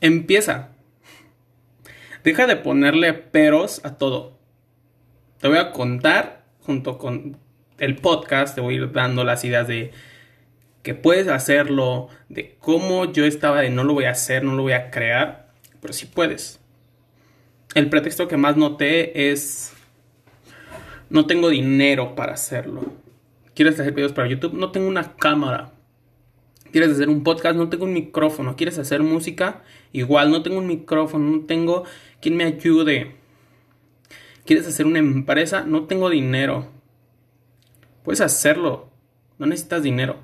Empieza. Deja de ponerle peros a todo. Te voy a contar junto con el podcast, te voy a ir dando las ideas de que puedes hacerlo, de cómo yo estaba de no lo voy a hacer, no lo voy a crear, pero sí puedes. El pretexto que más noté es no tengo dinero para hacerlo. ¿Quieres hacer videos para YouTube? No tengo una cámara. ¿Quieres hacer un podcast? No tengo un micrófono. ¿Quieres hacer música? Igual, no tengo un micrófono, no tengo quien me ayude. ¿Quieres hacer una empresa? No tengo dinero. Puedes hacerlo. No necesitas dinero.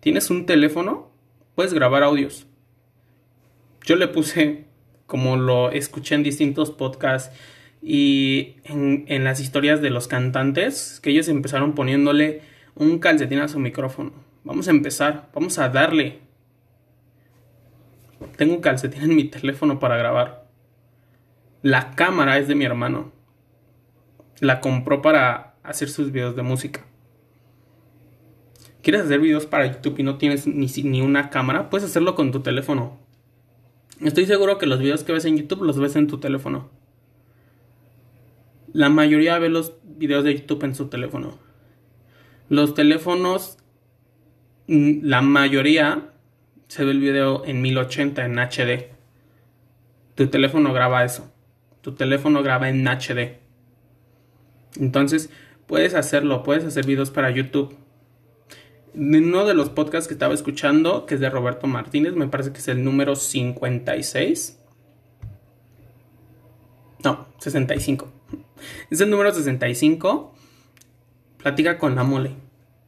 ¿Tienes un teléfono? Puedes grabar audios. Yo le puse, como lo escuché en distintos podcasts y en, las historias de los cantantes, que ellos empezaron poniéndole un calcetín a su micrófono. Vamos a empezar, vamos a darle. Tengo un calcetín en mi teléfono para grabar. La cámara es de mi hermano. La compró para hacer sus videos de música. ¿Quieres hacer videos para YouTube y no tienes ni, ni una cámara? Puedes hacerlo con tu teléfono. Estoy seguro que los videos que ves en YouTube los ves en tu teléfono. La mayoría ve los videos de YouTube en su teléfono. Los teléfonos, la mayoría se ve el video en 1080 en HD. Tu teléfono graba eso. Tu teléfono graba en HD. Entonces, puedes hacerlo, puedes hacer videos para YouTube. Uno de los podcasts que estaba escuchando, que es de Roberto Martínez, me parece que es el número 56. No, 65. Es el número 65. Platica con la mole.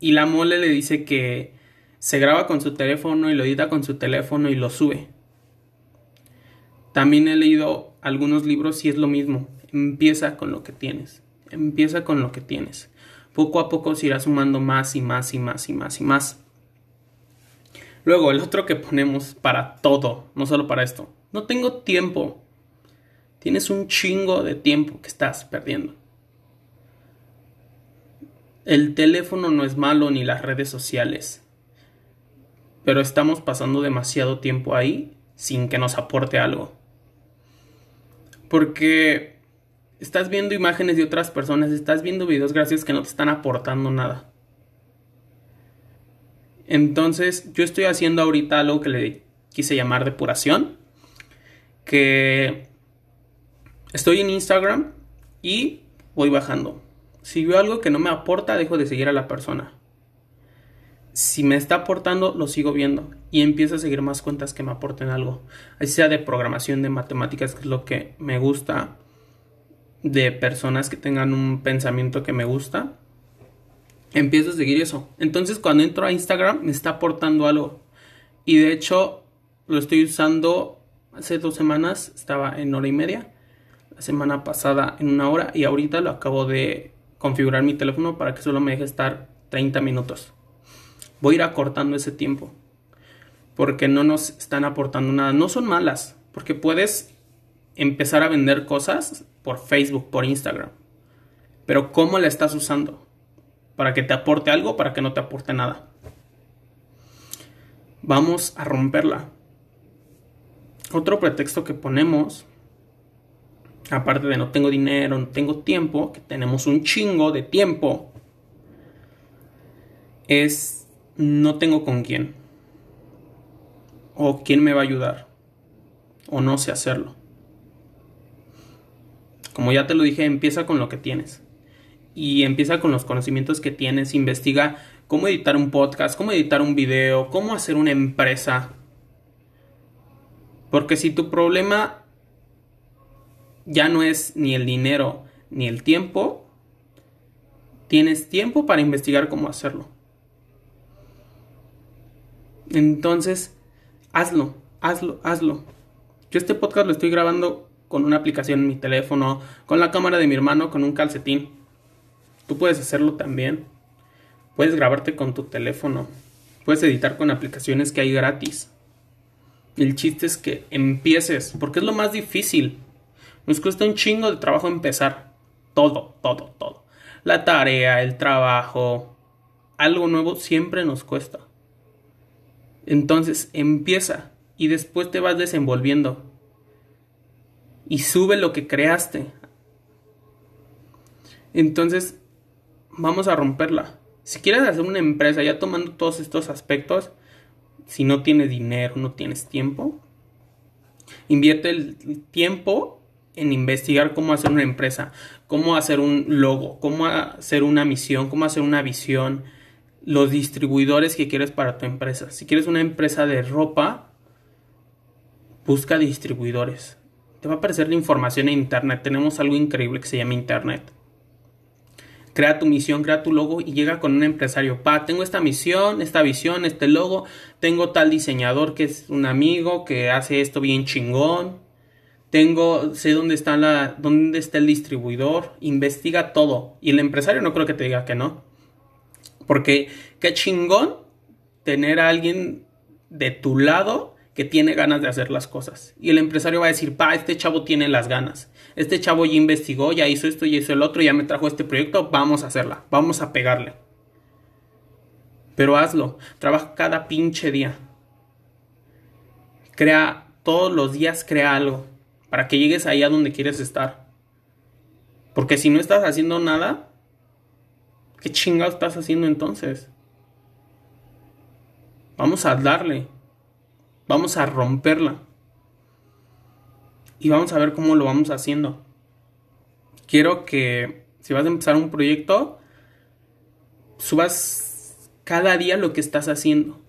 Y la mole le dice que se graba con su teléfono y lo edita con su teléfono y lo sube. También he leído algunos libros y es lo mismo. Empieza con lo que tienes. Empieza con lo que tienes. Poco a poco se irá sumando más y más y más y más y más. Luego, el otro que ponemos para todo, no solo para esto. No tengo tiempo. Tienes un chingo de tiempo que estás perdiendo. El teléfono no es malo ni las redes sociales. Pero estamos pasando demasiado tiempo ahí sin que nos aporte algo. Porque estás viendo imágenes de otras personas, estás viendo videos gracias que no te están aportando nada. Entonces, yo estoy haciendo ahorita algo que le quise llamar depuración, que estoy en Instagram y voy bajando. Si veo algo que no me aporta, dejo de seguir a la persona. Si me está aportando, lo sigo viendo y empiezo a seguir más cuentas que me aporten algo. Así sea de programación, de matemáticas, que es lo que me gusta de personas que tengan un pensamiento que me gusta, empiezo a seguir eso. Entonces cuando entro a Instagram me está aportando algo. Y de hecho lo estoy usando hace dos semanas, estaba en hora y media. La semana pasada en una hora y ahorita lo acabo de configurar mi teléfono para que solo me deje estar 30 minutos. Voy a ir acortando ese tiempo. Porque no nos están aportando nada. No son malas. Porque puedes empezar a vender cosas por Facebook, por Instagram. Pero ¿cómo la estás usando? ¿Para que te aporte algo para que no te aporte nada? Vamos a romperla. Otro pretexto que ponemos, aparte de no tengo dinero, no tengo tiempo, que tenemos un chingo de tiempo, es no tengo con quién. O quién me va a ayudar. O no sé hacerlo. Como ya te lo dije, empieza con lo que tienes. Y empieza con los conocimientos que tienes. Investiga cómo editar un podcast, cómo editar un video, cómo hacer una empresa. Porque si tu problema ya no es ni el dinero ni el tiempo, tienes tiempo para investigar cómo hacerlo. Entonces, hazlo, hazlo, hazlo. Yo este podcast lo estoy grabando con una aplicación en mi teléfono, con la cámara de mi hermano, con un calcetín. Tú puedes hacerlo también. Puedes grabarte con tu teléfono. Puedes editar con aplicaciones que hay gratis. El chiste es que empieces, porque es lo más difícil. Nos cuesta un chingo de trabajo empezar. Todo, todo, todo. La tarea, el trabajo, algo nuevo siempre nos cuesta. Entonces, empieza. y después te vas desenvolviendo. Y sube lo que creaste. Entonces, vamos a romperla. Si quieres hacer una empresa ya tomando todos estos aspectos, si no tienes dinero, no tienes tiempo, invierte el tiempo en investigar cómo hacer una empresa, cómo hacer un logo, cómo hacer una misión, cómo hacer una visión, los distribuidores que quieres para tu empresa. Si quieres una empresa de ropa, busca distribuidores. Te va a aparecer la información en internet. Tenemos algo increíble que se llama internet crea tu misión, crea tu logo y llega con un empresario. Pa, tengo esta misión, esta visión, este logo, tengo tal diseñador que es un amigo que hace esto bien chingón. Tengo, sé dónde está la, dónde está el distribuidor, investiga todo. Y el empresario no creo que te diga que no. Porque qué chingón tener a alguien de tu lado que tiene ganas de hacer las cosas. Y el empresario va a decir, pa, este chavo tiene las ganas. Este chavo ya investigó, ya hizo esto y hizo el otro, ya me trajo este proyecto, vamos a hacerla, vamos a pegarle. Pero hazlo, trabaja cada pinche día. Crea, todos los días crea algo, para que llegues ahí a donde quieres estar. Porque si no estás haciendo nada, ¿qué chingado estás haciendo entonces? Vamos a darle. Vamos a romperla. Y vamos a ver cómo lo vamos haciendo. Quiero que si vas a empezar un proyecto, subas cada día lo que estás haciendo.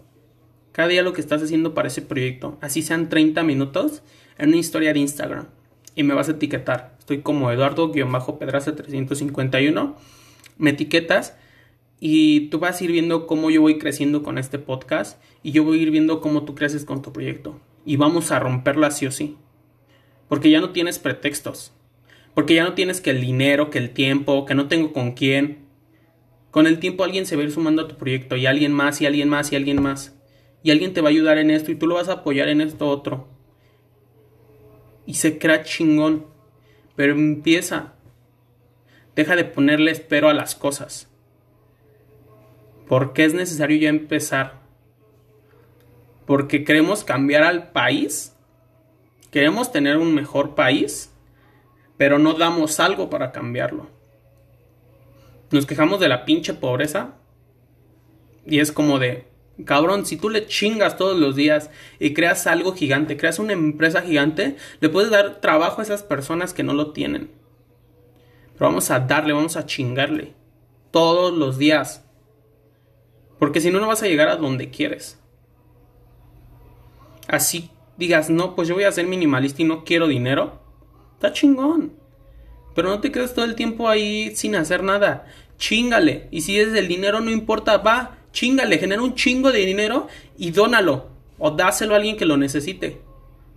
Cada día lo que estás haciendo para ese proyecto. Así sean 30 minutos en una historia de Instagram. Y me vas a etiquetar. Estoy como Eduardo-Pedraza351. Me etiquetas y tú vas a ir viendo cómo yo voy creciendo con este podcast y yo voy a ir viendo cómo tú creces con tu proyecto. Y vamos a romperla sí o sí. Porque ya no tienes pretextos. Porque ya no tienes que el dinero, que el tiempo, que no tengo con quién. Con el tiempo alguien se va a ir sumando a tu proyecto y alguien más y alguien más y alguien más. Y alguien te va a ayudar en esto y tú lo vas a apoyar en esto otro. Y se crea chingón. Pero empieza. Deja de ponerle espero a las cosas. ¿Por qué es necesario ya empezar? Porque queremos cambiar al país. Queremos tener un mejor país. Pero no damos algo para cambiarlo. Nos quejamos de la pinche pobreza. Y es como de, cabrón, si tú le chingas todos los días y creas algo gigante, creas una empresa gigante, le puedes dar trabajo a esas personas que no lo tienen. Pero vamos a darle, vamos a chingarle. Todos los días. Porque si no, no vas a llegar a donde quieres. Así digas, no, pues yo voy a ser minimalista y no quiero dinero. Está chingón. Pero no te quedes todo el tiempo ahí sin hacer nada. Chingale. Y si es el dinero, no importa, va, chingale, genera un chingo de dinero y dónalo. O dáselo a alguien que lo necesite.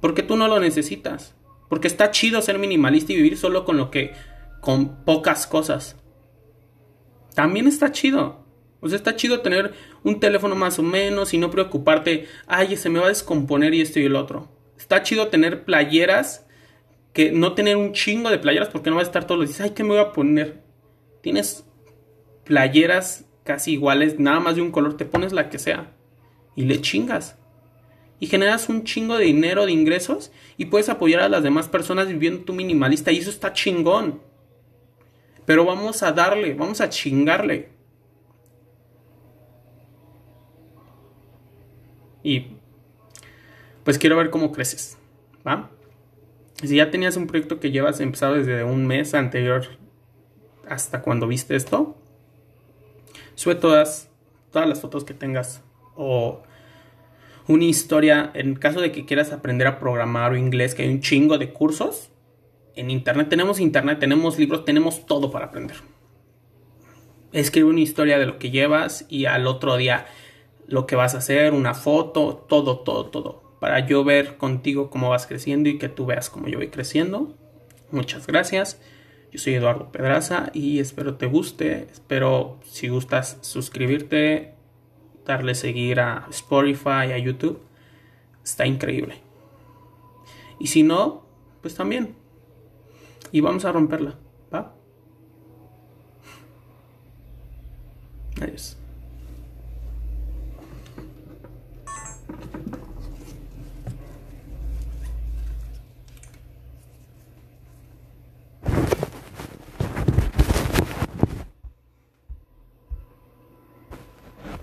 Porque tú no lo necesitas. Porque está chido ser minimalista y vivir solo con lo que. Con pocas cosas. También está chido. O sea, está chido tener un teléfono más o menos y no preocuparte, ay, se me va a descomponer y esto y el otro. Está chido tener playeras, que no tener un chingo de playeras porque no vas a estar todos los días, ay, ¿qué me voy a poner? Tienes playeras casi iguales, nada más de un color, te pones la que sea y le chingas. Y generas un chingo de dinero, de ingresos y puedes apoyar a las demás personas viviendo tu minimalista y eso está chingón. Pero vamos a darle, vamos a chingarle. Y pues quiero ver cómo creces, ¿va? Si ya tenías un proyecto que llevas empezado desde un mes anterior hasta cuando viste esto, sube todas, todas las fotos que tengas o una historia, en caso de que quieras aprender a programar o inglés, que hay un chingo de cursos. En internet tenemos internet, tenemos libros, tenemos todo para aprender. Escribe una historia de lo que llevas y al otro día lo que vas a hacer, una foto, todo, todo, todo. Para yo ver contigo cómo vas creciendo y que tú veas cómo yo voy creciendo. Muchas gracias. Yo soy Eduardo Pedraza y espero te guste. Espero si gustas suscribirte, darle seguir a Spotify, a YouTube. Está increíble. Y si no, pues también. Y vamos a romperla. ¿Va? Adiós.